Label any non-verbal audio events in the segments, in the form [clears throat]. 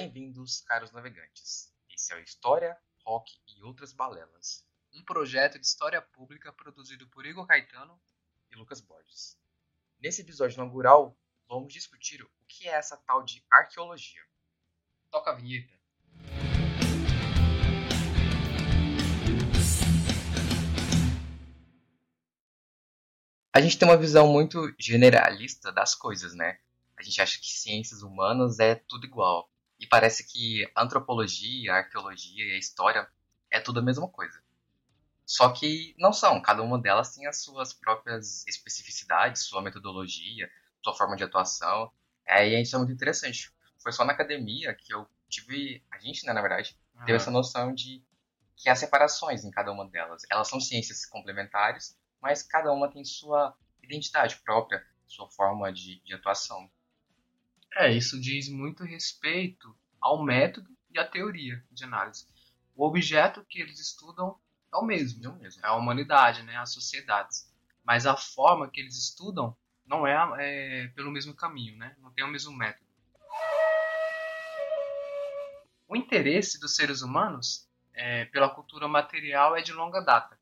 Bem-vindos, caros navegantes. Esse é o História, Rock e Outras Balelas. Um projeto de história pública produzido por Igor Caetano e Lucas Borges. Nesse episódio inaugural, vamos discutir o que é essa tal de arqueologia. Toca a vinheta. A gente tem uma visão muito generalista das coisas, né? A gente acha que ciências humanas é tudo igual. E parece que a antropologia, a arqueologia e a história é tudo a mesma coisa. Só que não são, cada uma delas tem as suas próprias especificidades, sua metodologia, sua forma de atuação. É, e isso é muito interessante. Foi só na academia que eu tive, a gente, né, na verdade, uhum. teve essa noção de que há separações em cada uma delas. Elas são ciências complementares, mas cada uma tem sua identidade própria, sua forma de, de atuação. É, isso diz muito respeito ao método e à teoria de análise. O objeto que eles estudam é o mesmo, é, o mesmo. é a humanidade, né, as sociedades. Mas a forma que eles estudam não é, é pelo mesmo caminho, né? não tem o mesmo método. O interesse dos seres humanos é, pela cultura material é de longa data.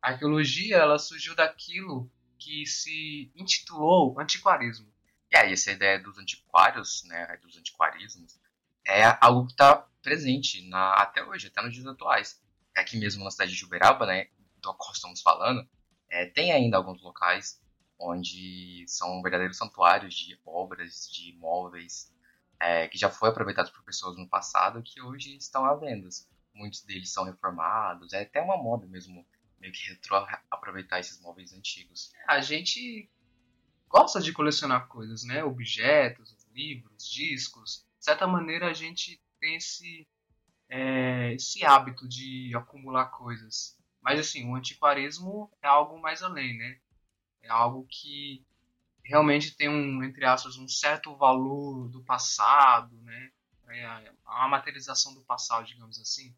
A arqueologia ela surgiu daquilo que se intitulou antiquarismo. E aí, essa ideia dos antiquários, né, dos antiquarismos, é algo que está presente na, até hoje, até nos dias atuais. Aqui mesmo na cidade de Uberaba, né, do qual estamos falando, é, tem ainda alguns locais onde são verdadeiros santuários de obras, de imóveis, é, que já foi aproveitados por pessoas no passado que hoje estão à venda. Muitos deles são reformados, é até uma moda mesmo, meio que retrô aproveitar esses móveis antigos. A gente gosta de colecionar coisas, né? Objetos, livros, discos. De certa maneira, a gente tem esse, é, esse hábito de acumular coisas. Mas, assim, o antiquarismo é algo mais além, né? É algo que realmente tem um, entre aspas, um certo valor do passado, né? É a materialização do passado, digamos assim.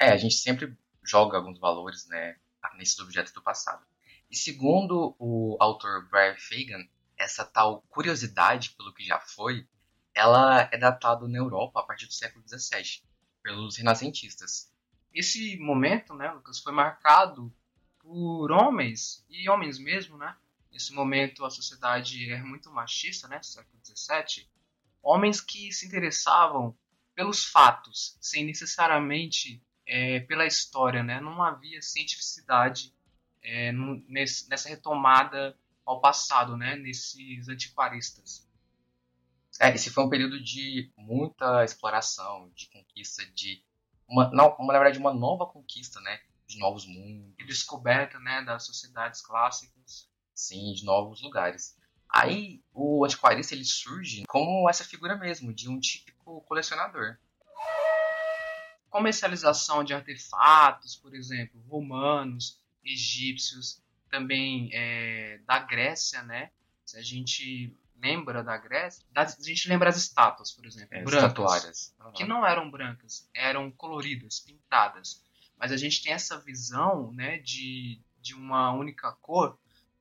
É, a gente sempre joga alguns valores, né, nesses objetos do passado. E segundo o autor Brian Fagan, essa tal curiosidade pelo que já foi, ela é datada na Europa a partir do século XVII, pelos renascentistas. Esse momento, né, Lucas, foi marcado por homens, e homens mesmo, né? Nesse momento a sociedade é muito machista, né, século XVII. Homens que se interessavam pelos fatos, sem necessariamente é, pela história, né? Não havia cientificidade é, nesse, nessa retomada ao passado, né, nesses antiquaristas. É, esse foi um período de muita exploração, de conquista, de uma, não, uma, na verdade, uma nova conquista, né, de novos mundos. E descoberta, né, das sociedades clássicas. Sim, de novos lugares. Aí o antiquarista ele surge como essa figura mesmo, de um típico colecionador. Comercialização de artefatos, por exemplo, romanos, egípcios, também é, da Grécia, né? Se a gente lembra da Grécia, a gente lembra as estátuas, por exemplo, é, brancas, uhum. que não eram brancas, eram coloridas, pintadas. Mas a gente tem essa visão, né, de, de uma única cor,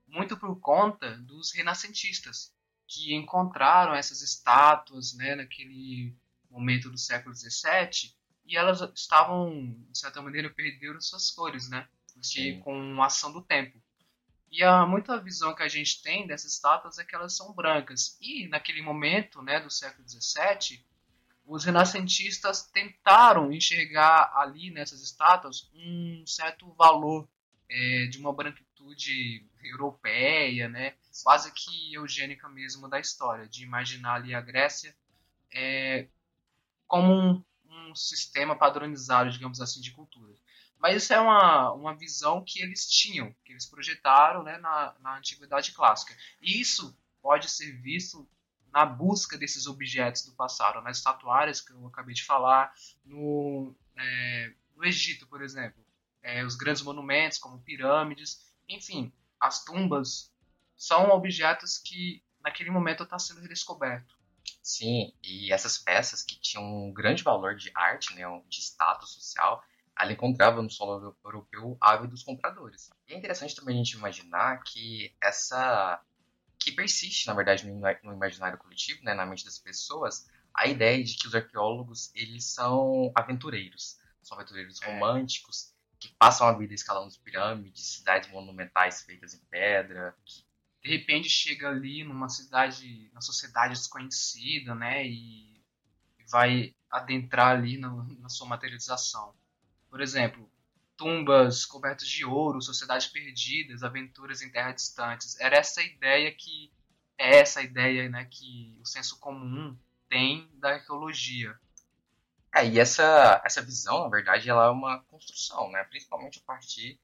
muito por conta dos renascentistas, que encontraram essas estátuas, né, naquele momento do século XVII, e elas estavam, de certa maneira, perderam suas cores, né? De, com a ação do tempo. E a muita visão que a gente tem dessas estátuas é que elas são brancas. E naquele momento, né, do século XVII, os renascentistas tentaram enxergar ali nessas estátuas um certo valor é, de uma branquitude europeia, né, quase que eugênica mesmo da história, de imaginar ali a Grécia é, como um, um sistema padronizado, digamos assim, de cultura. Mas isso é uma, uma visão que eles tinham, que eles projetaram né, na, na antiguidade clássica. E isso pode ser visto na busca desses objetos do passado, nas estatuárias que eu acabei de falar, no, é, no Egito, por exemplo. É, os grandes monumentos, como pirâmides, enfim, as tumbas são objetos que naquele momento está sendo redescoberto. Sim, e essas peças que tinham um grande valor de arte, né, de status social, ela encontrava no solo europeu ávidos compradores. E é interessante também a gente imaginar que essa que persiste, na verdade, no imaginário coletivo, né, na mente das pessoas, a ideia de que os arqueólogos eles são aventureiros, são aventureiros É. românticos que passam a vida escalando pirâmides, cidades monumentais feitas em pedra. de repente chega ali numa cidade, na sociedade desconhecida, né, e vai adentrar ali na, na sua materialização. Por exemplo, tumbas cobertas de ouro, sociedades perdidas, aventuras em terras distantes. Era essa ideia que é essa ideia, né, que o senso comum tem da arqueologia. É, e essa, essa visão, na verdade, ela é uma construção, né? principalmente a partir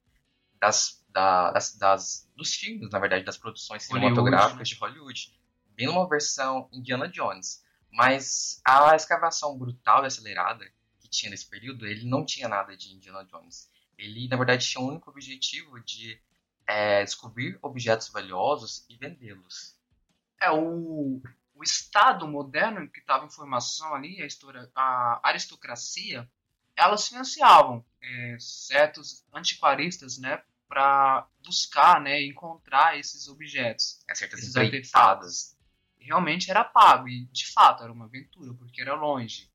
das, da- das, das- dos filmes, na verdade, das produções Hollywood, cinematográficas né? de Hollywood. Bem numa versão Indiana Jones. Mas a escavação brutal e acelerada tinha nesse período, ele não tinha nada de Indiana Jones. Ele, na verdade, tinha o único objetivo de é, descobrir objetos valiosos e vendê-los. É o, o Estado moderno que estava em formação ali, a, história, a aristocracia, elas financiavam é, certos antiquaristas, né, para buscar, né, encontrar esses objetos. É, certas Esses empreitadas. Realmente era pago e de fato era uma aventura porque era longe,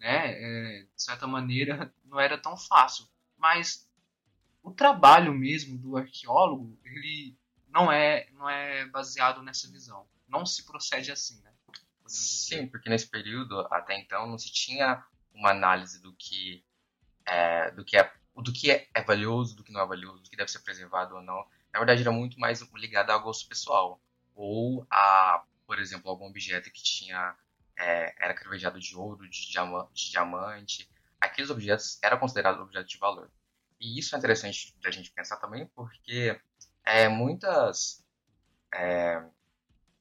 né? É, de certa maneira [laughs] não era tão fácil, mas o trabalho mesmo do arqueólogo ele não é não é baseado nessa visão. Não se procede assim, né? Sim, porque nesse período, até então, não se tinha uma análise do que é, do que é, do que é, é valioso, do que não é valioso, do que deve ser preservado ou não. Na verdade, era muito mais ligado ao gosto pessoal. Ou a, por exemplo, algum objeto que tinha é, era cravejado de ouro, de, diama- de diamante. Aqueles objetos eram considerados objetos de valor. E isso é interessante da gente pensar também, porque é, muitas, é,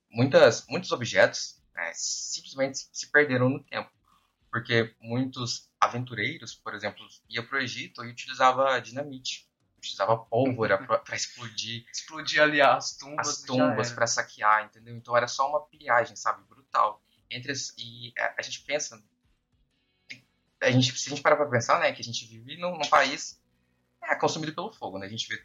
muitas, muitos objetos é, simplesmente se perderam no tempo. Porque muitos aventureiros, por exemplo, iam para o Egito e utilizavam dinamite. Utilizava pólvora para explodir [laughs] Explodir ali as tumbas. as tumbas para saquear, entendeu? Então era só uma pilhagem, sabe? Brutal. Entre as- e a, a gente pensa. A gente, se a gente parar pra pensar, né, que a gente vive num, num país é, consumido pelo fogo, né? A gente vê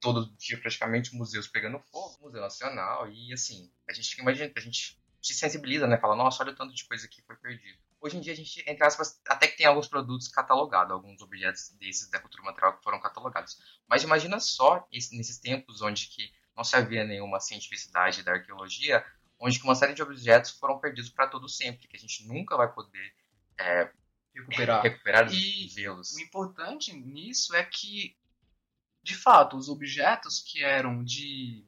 todo dia praticamente museus pegando fogo, Museu Nacional, e assim, a gente imagina, a gente se sensibiliza, né? Fala, nossa, olha o tanto de coisa que foi perdido. Hoje em dia a gente, entre aspas, até que tem alguns produtos catalogados, alguns objetos desses da cultura material que foram catalogados. Mas imagina só esse- nesses tempos onde que não se havia nenhuma cientificidade da arqueologia, onde que uma série de objetos foram perdidos para todo sempre, que a gente nunca vai poder é, recuperar. recuperar E e vê-los. O importante nisso é que, de fato, os objetos que eram de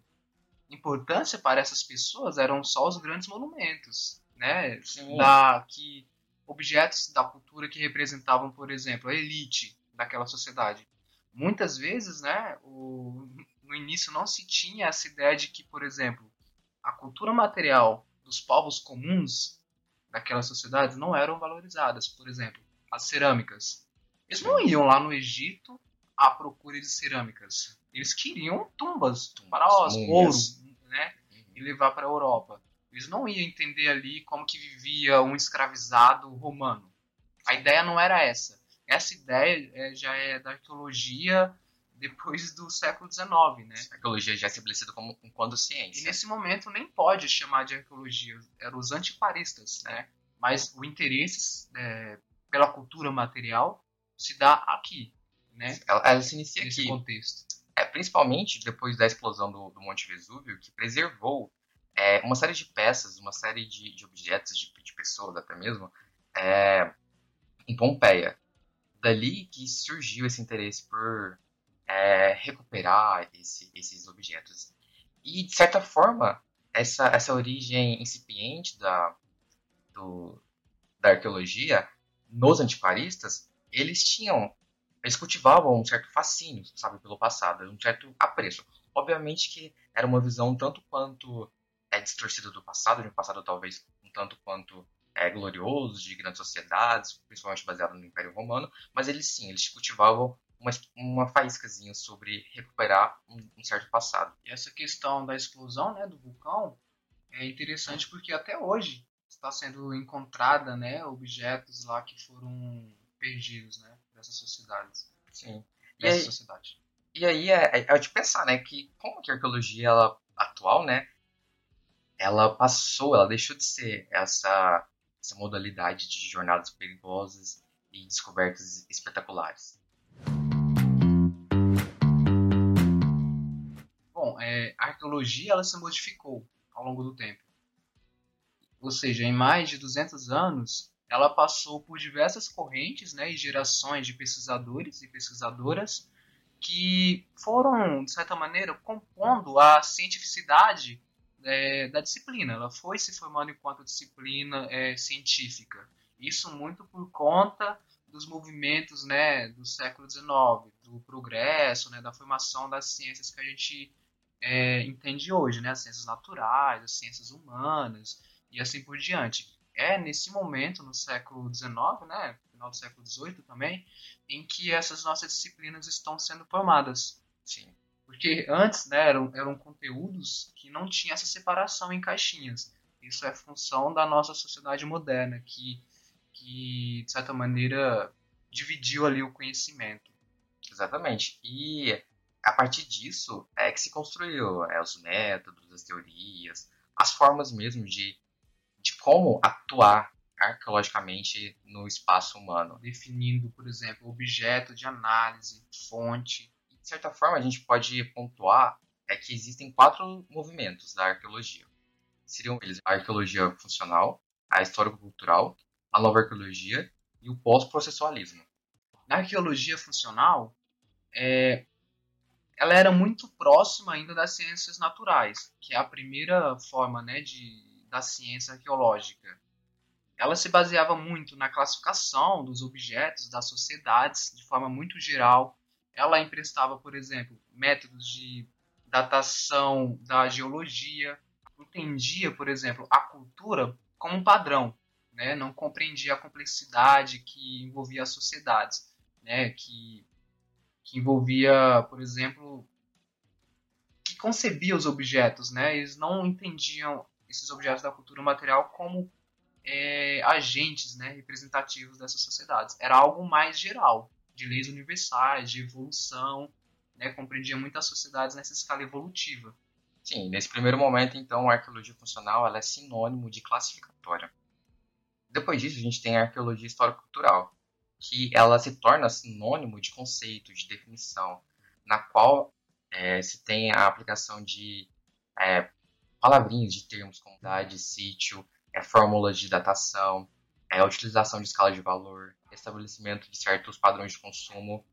importância para essas pessoas eram só os grandes monumentos, né? Sim. Da, que objetos da cultura que representavam, por exemplo, a elite daquela sociedade. Muitas vezes, né, o, no início não se tinha essa ideia de que, por exemplo, a cultura material dos povos comuns daquelas sociedades não eram valorizadas. Por exemplo, as cerâmicas. Eles não iam lá no Egito à procura de cerâmicas. Eles queriam tumbas, Tumbas, faraós, ouro, né? E levar para a Europa. Eles não iam entender ali como que vivia um escravizado romano. A ideia não era essa. Essa ideia é, já é da arqueologia depois do século XIX, né? A arqueologia já é estabelecida como enquanto E ciência. nesse momento nem pode chamar de arqueologia, eram os antiquaristas, né? Mas o interesse é, pela cultura material se dá aqui, né? Ela, ela se inicia Nesse aqui, contexto. é, principalmente depois da explosão do, do Monte Vesúvio, que preservou é, uma série de peças, uma série de, de objetos, de, de pessoas até mesmo, é, em Pompeia. Dali que surgiu esse interesse por é, recuperar esse- esses objetos. E, de certa forma, essa, essa origem incipiente da, do- da arqueologia nos antiquaristas, eles tinham, eles cultivavam um certo fascínio, sabe, pelo passado, um certo apreço. Obviamente que era uma visão tanto quanto é distorcida do passado, de um passado talvez um tanto quanto é, glorioso, de grandes sociedades, principalmente baseado no Império Romano, mas eles sim, eles cultivavam uma, uma faíscazinha sobre recuperar um, um certo passado. E essa questão da explosão, né, do vulcão é interessante porque até hoje está sendo encontrada, né, objetos lá que foram perdidos, né, dessas sociedades, Sim. E dessa aí, sociedade. E aí é, é, é de pensar, né, que como que a arqueologia ela, atual, né, ela passou, ela deixou de ser essa essa modalidade de jornadas perigosas e descobertas espetaculares. É, a arqueologia ela se modificou ao longo do tempo. Ou seja, em mais de 200 anos, ela passou por diversas correntes né, e gerações de pesquisadores e pesquisadoras que foram, de certa maneira, compondo a cientificidade é, da disciplina. Ela foi se formando enquanto disciplina é, científica. Isso muito por conta dos movimentos né, do século XIX, do progresso, né, da formação das ciências que a gente é, entende hoje, né, as ciências naturais, as ciências humanas e assim por diante. É nesse momento, no século XIX, né, final do século XVIII também, em que essas nossas disciplinas estão sendo formadas. Sim. Porque antes né, eram, eram conteúdos que não tinham essa separação em caixinhas. Isso é função da nossa sociedade moderna, que, que de certa maneira, dividiu ali o conhecimento. Exatamente. E a partir disso é que se construiu é, os métodos, as teorias, as formas mesmo de, de como atuar arqueologicamente no espaço humano. Definindo, por exemplo, objeto de análise, fonte, de certa forma, a gente pode pontuar é que existem quatro movimentos da arqueologia. Seriam eles a arqueologia funcional, a histórico-cultural, a nova arqueologia e o pós-processualismo. Na arqueologia funcional, é, ela era muito próxima ainda das ciências naturais, que é a primeira forma né, de, da ciência arqueológica. Ela se baseava muito na classificação dos objetos, das sociedades, de forma muito geral, ela emprestava, por exemplo, métodos de datação da geologia, entendia, por exemplo, a cultura como um padrão, né? não compreendia a complexidade que envolvia as sociedades, né? que, que envolvia, por exemplo, que concebia os objetos. Né? Eles não entendiam esses objetos da cultura material como é, agentes né, representativos dessas sociedades. Era algo mais geral de leis universais, de evolução, né, compreendia muitas sociedades nessa escala evolutiva. Sim, nesse primeiro momento, então, a arqueologia funcional ela é sinônimo de classificatória. Depois disso, a gente tem a arqueologia histórico-cultural, que ela se torna sinônimo de conceito, de definição, na qual é, se tem a aplicação de é, palavrinhas de termos como idade, sítio, é, fórmulas de datação, é, a utilização de escala de valor, estabelecimento de certos padrões de consumo.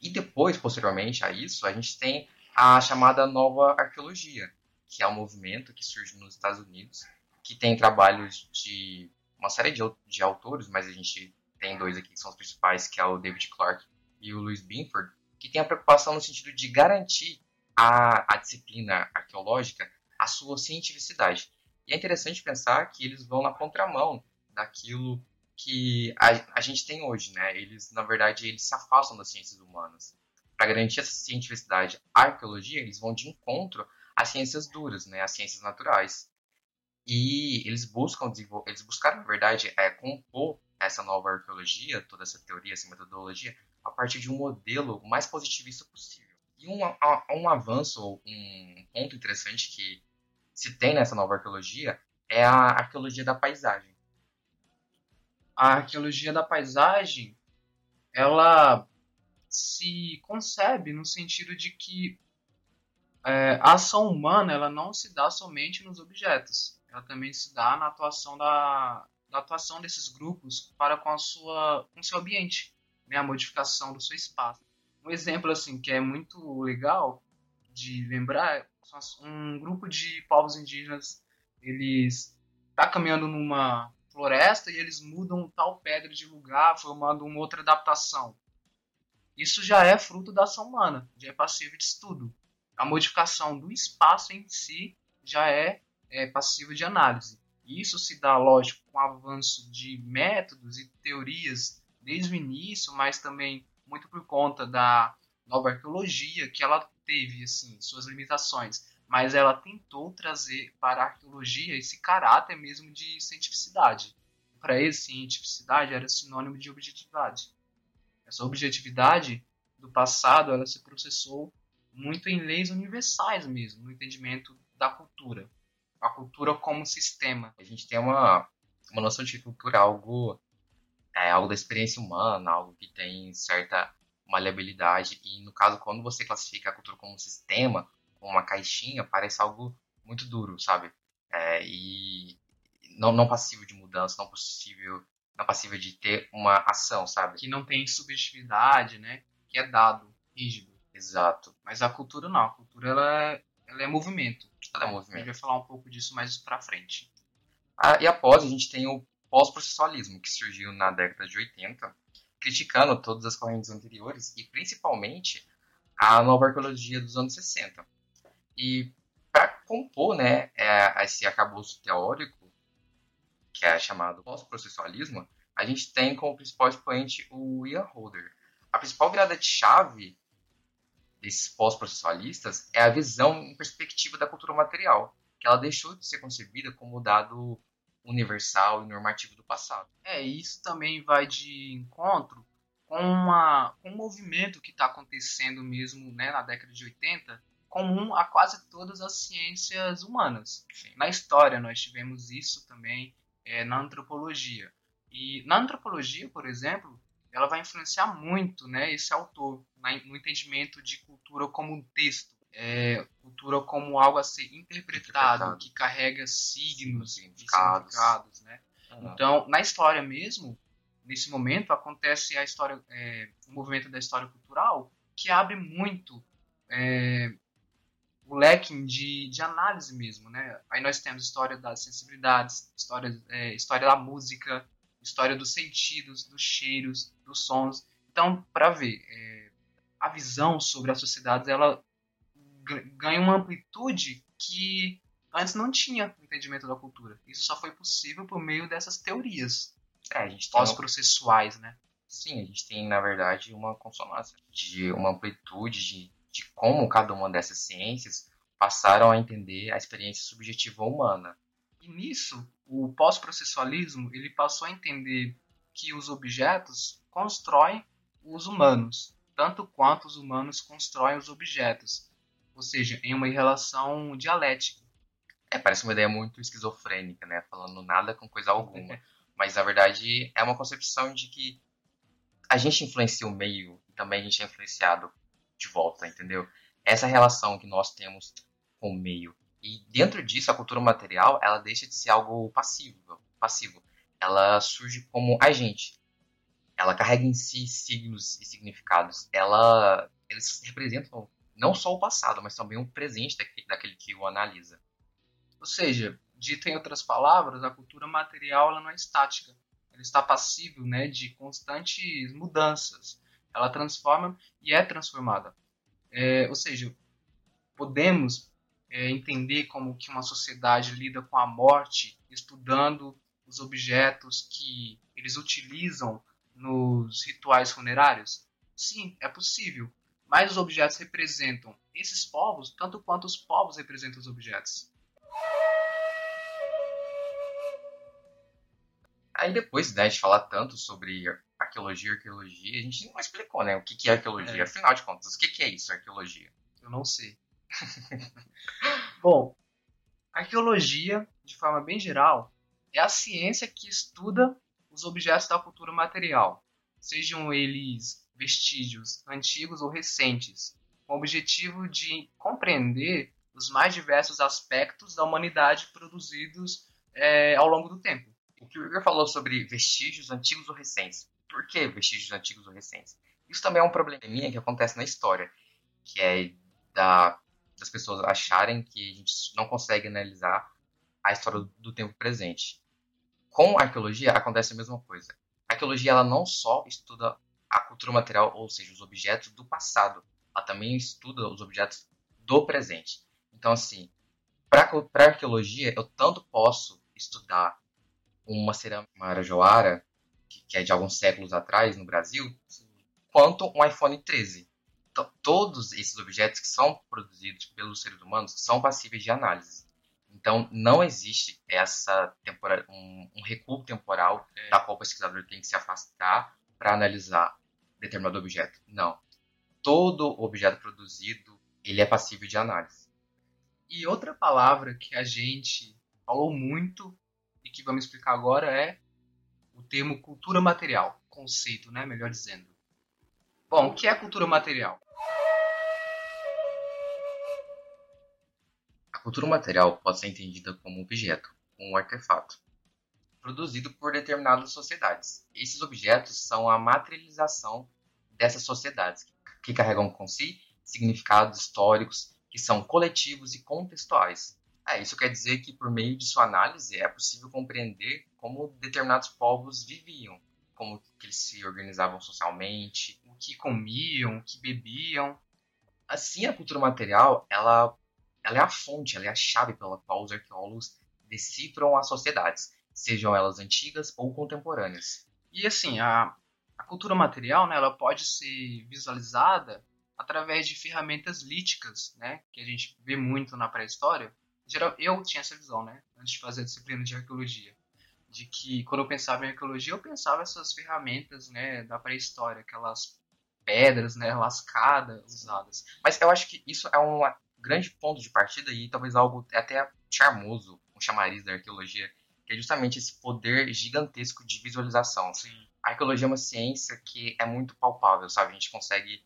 E depois, posteriormente a isso, a gente tem a chamada nova arqueologia, que é um movimento que surge nos Estados Unidos, que tem trabalhos de uma série de, de autores, mas a gente tem dois aqui que são os principais, que é o David Clark e o Louis Binford, que tem a preocupação no sentido de garantir a, a disciplina arqueológica a sua cientificidade. E é interessante pensar que eles vão na contramão daquilo que a, a gente tem hoje, né? Eles, na verdade, eles se afastam das ciências humanas. Para garantir essa cientificidade, a arqueologia, eles vão de encontro às ciências duras, né? Às ciências naturais. E eles buscam eles buscaram, na verdade, é, compor essa nova arqueologia, toda essa teoria, essa metodologia, a partir de um modelo mais positivista possível. E um, um avanço, um ponto interessante que se tem nessa nova arqueologia é a arqueologia da paisagem a arqueologia da paisagem ela se concebe no sentido de que é, a ação humana ela não se dá somente nos objetos, ela também se dá na atuação da, da atuação desses grupos para com a sua com seu ambiente, né, a modificação do seu espaço. Um exemplo assim que é muito legal de lembrar um grupo de povos indígenas eles tá caminhando numa floresta e eles mudam tal pedra de lugar, formando uma outra adaptação. Isso já é fruto da ação humana, já é passivo de estudo. A modificação do espaço em si já é, é passivo de análise. Isso se dá, lógico, com o avanço de métodos e teorias desde o início, mas também muito por conta da nova arqueologia, que ela teve assim suas limitações mas ela tentou trazer para a arqueologia esse caráter mesmo de cientificidade. Para ele, cientificidade era sinônimo de objetividade. Essa objetividade do passado ela se processou muito em leis universais mesmo, no entendimento da cultura. A cultura como sistema. A gente tem uma, uma noção de cultura é algo, é algo da experiência humana, algo que tem certa maleabilidade. E no caso, quando você classifica a cultura como um sistema, como uma caixinha, parece algo muito duro, sabe? É, e não, não passível de mudança, não possível, não passível de ter uma ação, sabe? Que não tem subjetividade, né? Que é dado, rígido. Exato. Mas a cultura não. A cultura ela é, ela é movimento. Ela é movimento. A gente vai falar um pouco disso mais pra frente. Ah, e após, a gente tem o pós-processualismo, que surgiu na década de 80, criticando todas as correntes anteriores e principalmente a nova arqueologia dos anos 60. E para compor né, é, esse arcabouço teórico, que é chamado pós-processualismo, a gente tem como principal expoente o Ian Holder. A principal virada de chave desses pós-processualistas é a visão em perspectiva da cultura material, que ela deixou de ser concebida como dado universal e normativo do passado. É, isso também vai de encontro com, uma, com um movimento que está acontecendo mesmo né, na década de 80, comum a quase todas as ciências humanas. Sim. Na história nós tivemos isso também é, na antropologia. E na antropologia, por exemplo, ela vai influenciar muito né, esse autor no entendimento de cultura como um texto é, cultura como algo a ser interpretado, interpretado. que carrega signos, significados, significados né? Uhum. Então, na história mesmo, nesse momento acontece a história, é, o movimento da história cultural que abre muito é, o leque de, de análise mesmo, né? Aí nós temos história das sensibilidades, história, é, história da música, história dos sentidos, dos cheiros, dos sons. Então, para ver, é, a visão sobre as sociedades ela ganha uma amplitude que antes não tinha no entendimento da cultura. Isso só foi possível por meio dessas teorias é, pós-processuais, né? Sim, a gente tem, na verdade, uma consonância de uma amplitude de, de como cada uma dessas ciências passaram a entender a experiência subjetiva humana. E nisso, o pós-processualismo ele passou a entender que os objetos constroem os humanos, tanto quanto os humanos constroem os objetos ou seja, em uma relação dialética. É, parece uma ideia muito esquizofrênica, né? Falando nada com coisa alguma. [laughs] Mas, na verdade, é uma concepção de que a gente influencia o meio e também a gente é influenciado de volta, entendeu? Essa relação que nós temos com o meio. E dentro disso, a cultura material, ela deixa de ser algo passivo. passivo. Ela surge como agente. Ela carrega em si signos e significados. Ela, eles representam não só o passado, mas também o presente daquele que o analisa. Ou seja, dito em outras palavras, a cultura material ela não é estática. Ela está passível né, de constantes mudanças. Ela transforma e é transformada. É, ou seja, podemos é, entender como que uma sociedade lida com a morte estudando os objetos que eles utilizam nos rituais funerários? Sim, é possível mas os objetos representam esses povos tanto quanto os povos representam os objetos. Aí depois né, de falar tanto sobre arqueologia e arqueologia, a gente não explicou né, o que é arqueologia. É. Afinal de contas, o que é isso, arqueologia? Eu não sei. [laughs] Bom, arqueologia, de forma bem geral, é a ciência que estuda os objetos da cultura material, sejam eles vestígios antigos ou recentes, com o objetivo de compreender os mais diversos aspectos da humanidade produzidos é, ao longo do tempo. O que o Igor falou sobre vestígios antigos ou recentes. Por que vestígios antigos ou recentes? Isso também é um probleminha que acontece na história, que é da, das pessoas acharem que a gente não consegue analisar a história do tempo presente. Com a arqueologia acontece a mesma coisa. A arqueologia ela não só estuda a cultura material, ou seja, os objetos do passado. Ela também estuda os objetos do presente. Então, assim, para arqueologia, eu tanto posso estudar uma cerâmica marajoara, que, que é de alguns séculos atrás no Brasil, quanto um iPhone 13. Então, todos esses objetos que são produzidos pelos seres humanos são passíveis de análise. Então, não existe essa tempora, um, um recuo temporal é. da qual o pesquisador tem que se afastar para analisar determinado objeto. Não. Todo objeto produzido ele é passível de análise. E outra palavra que a gente falou muito e que vamos explicar agora é o termo cultura material, conceito, né, melhor dizendo. Bom, o que é cultura material? Cultura material pode ser entendida como um objeto, um artefato, produzido por determinadas sociedades. Esses objetos são a materialização dessas sociedades, que carregam com si significados históricos que são coletivos e contextuais. É, isso quer dizer que, por meio de sua análise, é possível compreender como determinados povos viviam, como que eles se organizavam socialmente, o que comiam, o que bebiam. Assim, a cultura material, ela, ela é a fonte, ela é a chave pela qual os arqueólogos decifram as sociedades, sejam elas antigas ou contemporâneas. E assim, a, a cultura material, né, ela pode ser visualizada através de ferramentas líticas, né, que a gente vê muito na pré-história. Eu tinha essa visão, né, antes de fazer a disciplina de arqueologia, de que quando eu pensava em arqueologia, eu pensava essas ferramentas, né, da pré-história, aquelas pedras, né, lascadas usadas. Mas eu acho que isso é um grande ponto de partida e talvez algo até charmoso, um chamariz da arqueologia, que é justamente esse poder gigantesco de visualização. Sim. A arqueologia é uma ciência que é muito palpável, sabe? A gente consegue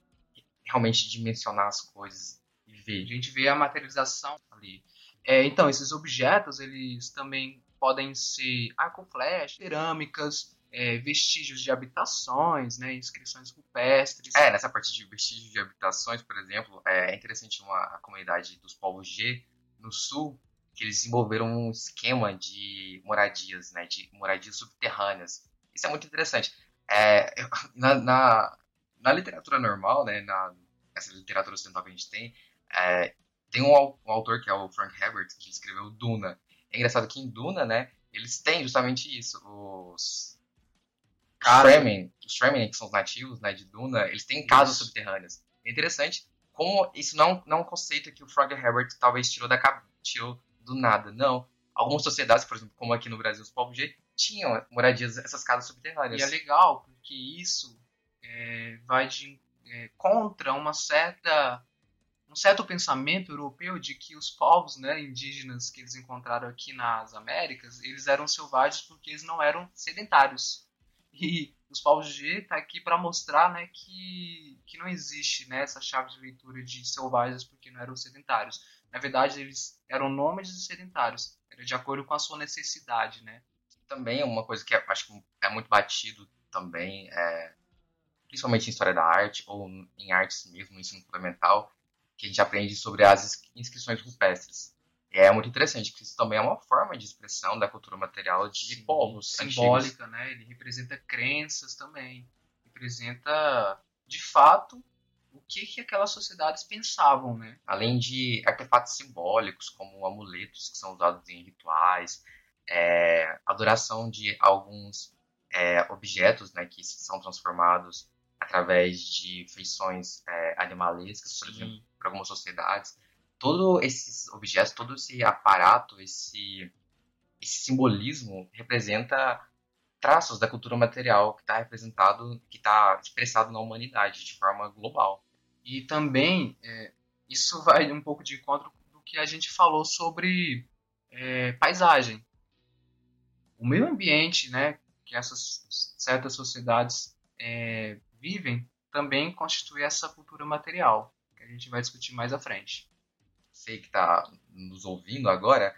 realmente dimensionar as coisas e ver. A gente vê a materialização ali. É, então, esses objetos, eles também podem ser arco flash, cerâmicas, é, vestígios de habitações, né, inscrições rupestres. É, nessa parte de vestígios de habitações, por exemplo, é interessante uma a comunidade dos povos G no sul, que eles desenvolveram um esquema de moradias, né, de moradias subterrâneas. Isso é muito interessante. É, [laughs] na, na, na literatura normal, né, na essa literatura ocidental que a gente tem, é, tem um, um, autor que é o Frank Herbert que escreveu Duna. É engraçado que em Duna, né, eles têm justamente isso, os Fremen, os Fremen, que são os nativos, né, de Duna, eles têm casas subterrâneas. É interessante como isso não, não é um conceito que o Frank Herbert talvez tirou da tirou do nada, não. Algumas sociedades, por exemplo, como aqui no Brasil, os povos G, tinham moradias, essas casas subterrâneas. E é legal, porque isso é, vai de, é, contra uma certa um certo pensamento europeu de que os povos né, indígenas que eles encontraram aqui nas Américas, eles eram selvagens porque eles não eram sedentários. E os povos G tá aqui para mostrar né, que, que não existe né, essa chave de leitura de selvagens porque não eram sedentários. Na verdade, eles eram nômades e sedentários. Era de acordo com a sua necessidade, né? Também uma coisa que acho que é muito batido também, é, principalmente em história da arte ou em artes mesmo, no ensino fundamental, que a gente aprende sobre as inscrições rupestres. É muito interessante, que isso também é uma forma de expressão da cultura material de Sim, povos simbólica, antigos. né? Ele representa crenças também, representa de fato o que, que aquelas sociedades pensavam, né? Além de artefatos simbólicos, como amuletos que são usados em rituais, é, adoração de alguns é, objetos né, que são transformados através de feições é, animalescas, por Sim. exemplo, para algumas sociedades. Todos esses objetos, todo esse aparato, esse, esse simbolismo representa traços da cultura material que está representado, que está expressado na humanidade de forma global. E também é, isso vai um pouco de encontro do que a gente falou sobre é, paisagem. O meio ambiente, né, que essas certas sociedades é, vivem, também constitui essa cultura material, que a gente vai discutir mais à frente. Sei que está nos ouvindo agora.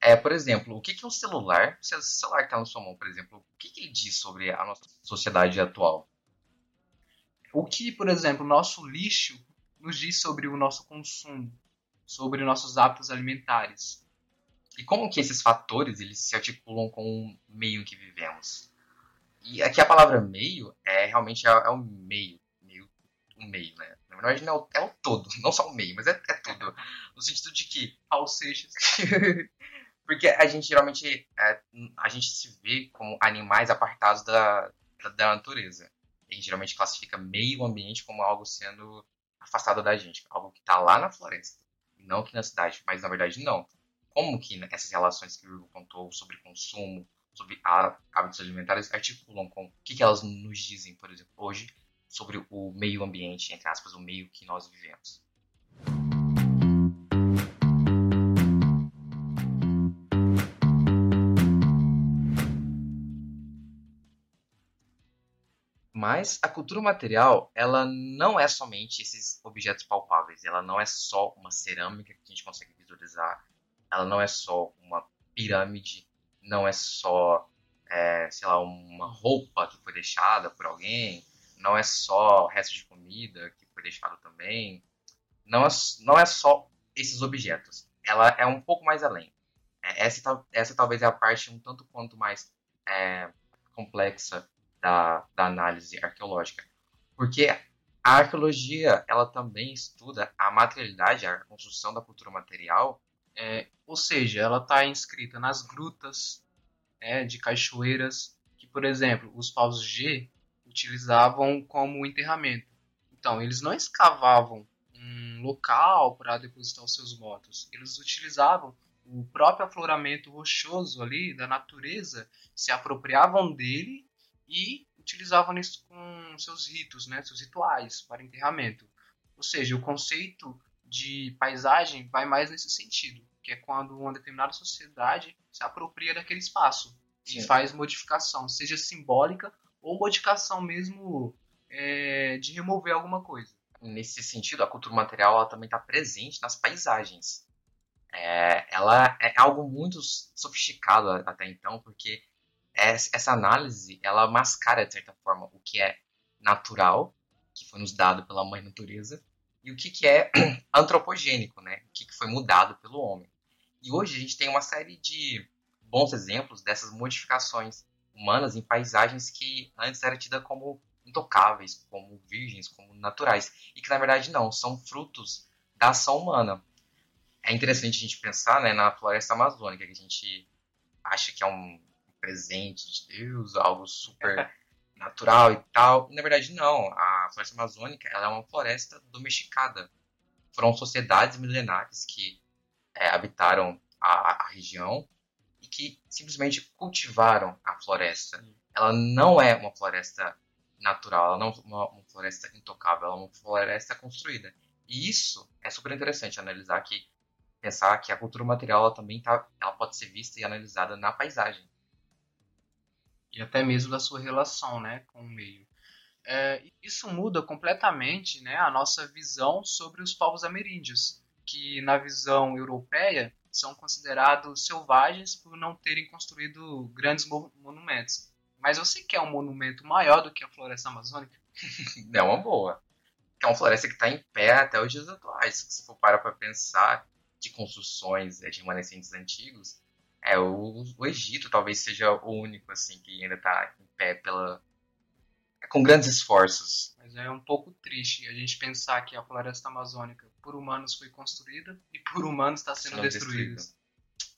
É, por exemplo, o que, que é um celular? Se o celular está na sua mão, por exemplo, o que, que ele diz sobre a nossa sociedade atual? O que, por exemplo, o nosso lixo nos diz sobre o nosso consumo, sobre nossos hábitos alimentares. E como que esses fatores eles se articulam com o meio em que vivemos? E aqui a palavra meio é realmente é, é o meio, meio, o meio, né? Na verdade não é o, é o todo, [laughs] não só o meio, mas é, é tudo. No sentido de que, ao seja, [laughs] porque a gente geralmente é, a gente se vê como animais apartados da, da, da natureza a gente geralmente classifica meio ambiente como algo sendo afastado da gente, algo que está lá na floresta, não aqui na cidade, mas na verdade não. Como que essas relações que o Hugo contou sobre consumo, sobre hábitos alimentares, articulam com o que, que elas nos dizem, por exemplo, hoje, sobre o meio ambiente, entre aspas, o meio que nós vivemos. Mas a cultura material, ela não é somente esses objetos palpáveis, ela não é só uma cerâmica que a gente consegue visualizar, ela não é só uma pirâmide, não é só, é, sei lá, uma roupa que foi deixada por alguém, não é só resto de comida que foi deixado também. Não é, não é só esses objetos. Ela é um pouco mais além. É, essa, essa talvez é a parte um tanto quanto mais é, complexa da, da análise arqueológica. Porque a arqueologia ela também estuda a materialidade, a construção da cultura material, é, ou seja, ela está inscrita nas grutas é, de cachoeiras que, por exemplo, os paus G utilizavam como enterramento. Então, eles não escavavam um local para depositar os seus mortos, eles utilizavam o próprio afloramento rochoso ali da natureza, se apropriavam dele e utilizavam isso com seus ritos, né, seus rituais para enterramento. Ou seja, o conceito de paisagem vai mais nesse sentido, que é quando uma determinada sociedade se apropria daquele espaço Sim. e faz modificação, seja simbólica ou modificação mesmo é, de remover alguma coisa. Nesse sentido, a cultura material ela também está presente nas paisagens. É, ela é algo muito sofisticado até então, porque essa análise ela mascara de certa forma o que é natural que foi nos dado pela mãe natureza e o que, que é [clears throat] antropogênico, né? O que, que foi mudado pelo homem. E hoje a gente tem uma série de bons exemplos dessas modificações humanas em paisagens que antes eram tidas como intocáveis, como virgens, como naturais, e que na verdade não, são frutos da ação humana. É interessante a gente pensar né, na floresta amazônica, que a gente acha que é um presente de Deus, algo super [laughs] natural e tal. E, na verdade, não. A floresta amazônica ela é uma floresta domesticada. Foram sociedades milenares que é, habitaram a, a, região que simplesmente cultivaram a floresta. Ela não é uma floresta natural, ela não é uma, uma floresta intocável, ela é uma floresta construída. E isso é super interessante analisar que pensar que a cultura material ela também tá, ela pode ser vista e analisada na paisagem e até mesmo da sua relação né, com o meio. É, isso muda completamente né, a nossa visão sobre os povos ameríndios, que na visão europeia são considerados selvagens por não terem construído grandes monumentos. Mas você quer um monumento maior do que a floresta amazônica? [laughs] é uma boa. É uma floresta que está em pé até os dias atuais. Se for parar para pensar de construções de remanescentes antigos, é, o, o Egito talvez seja o único, assim, que ainda está em pé pela... com grandes esforços. É um pouco triste a gente pensar que a floresta amazônica por humanos foi construída e por humanos está sendo, destruída.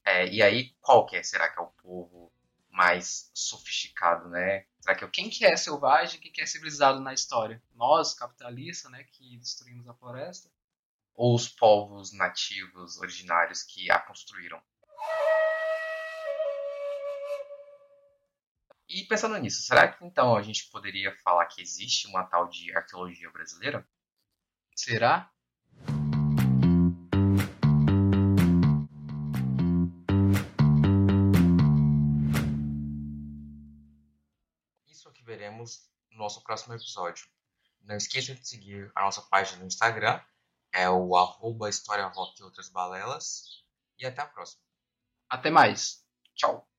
É, e aí, qual que é? Será que é o povo mais sofisticado, né? Será que é o... Quem que é selvagem, quem que é civilizado na história? Nós, capitalistas, né, que destruímos a floresta? Ou os povos nativos originários que a construíram? E pensando nisso, será que então a gente poderia falar que existe uma tal de arqueologia brasileira? Será? Isso é que veremos no nosso próximo episódio. Não esqueça de seguir a nossa página no Instagram, é o arroba e Outras Balelas. E até a próxima. Até mais. Tchau.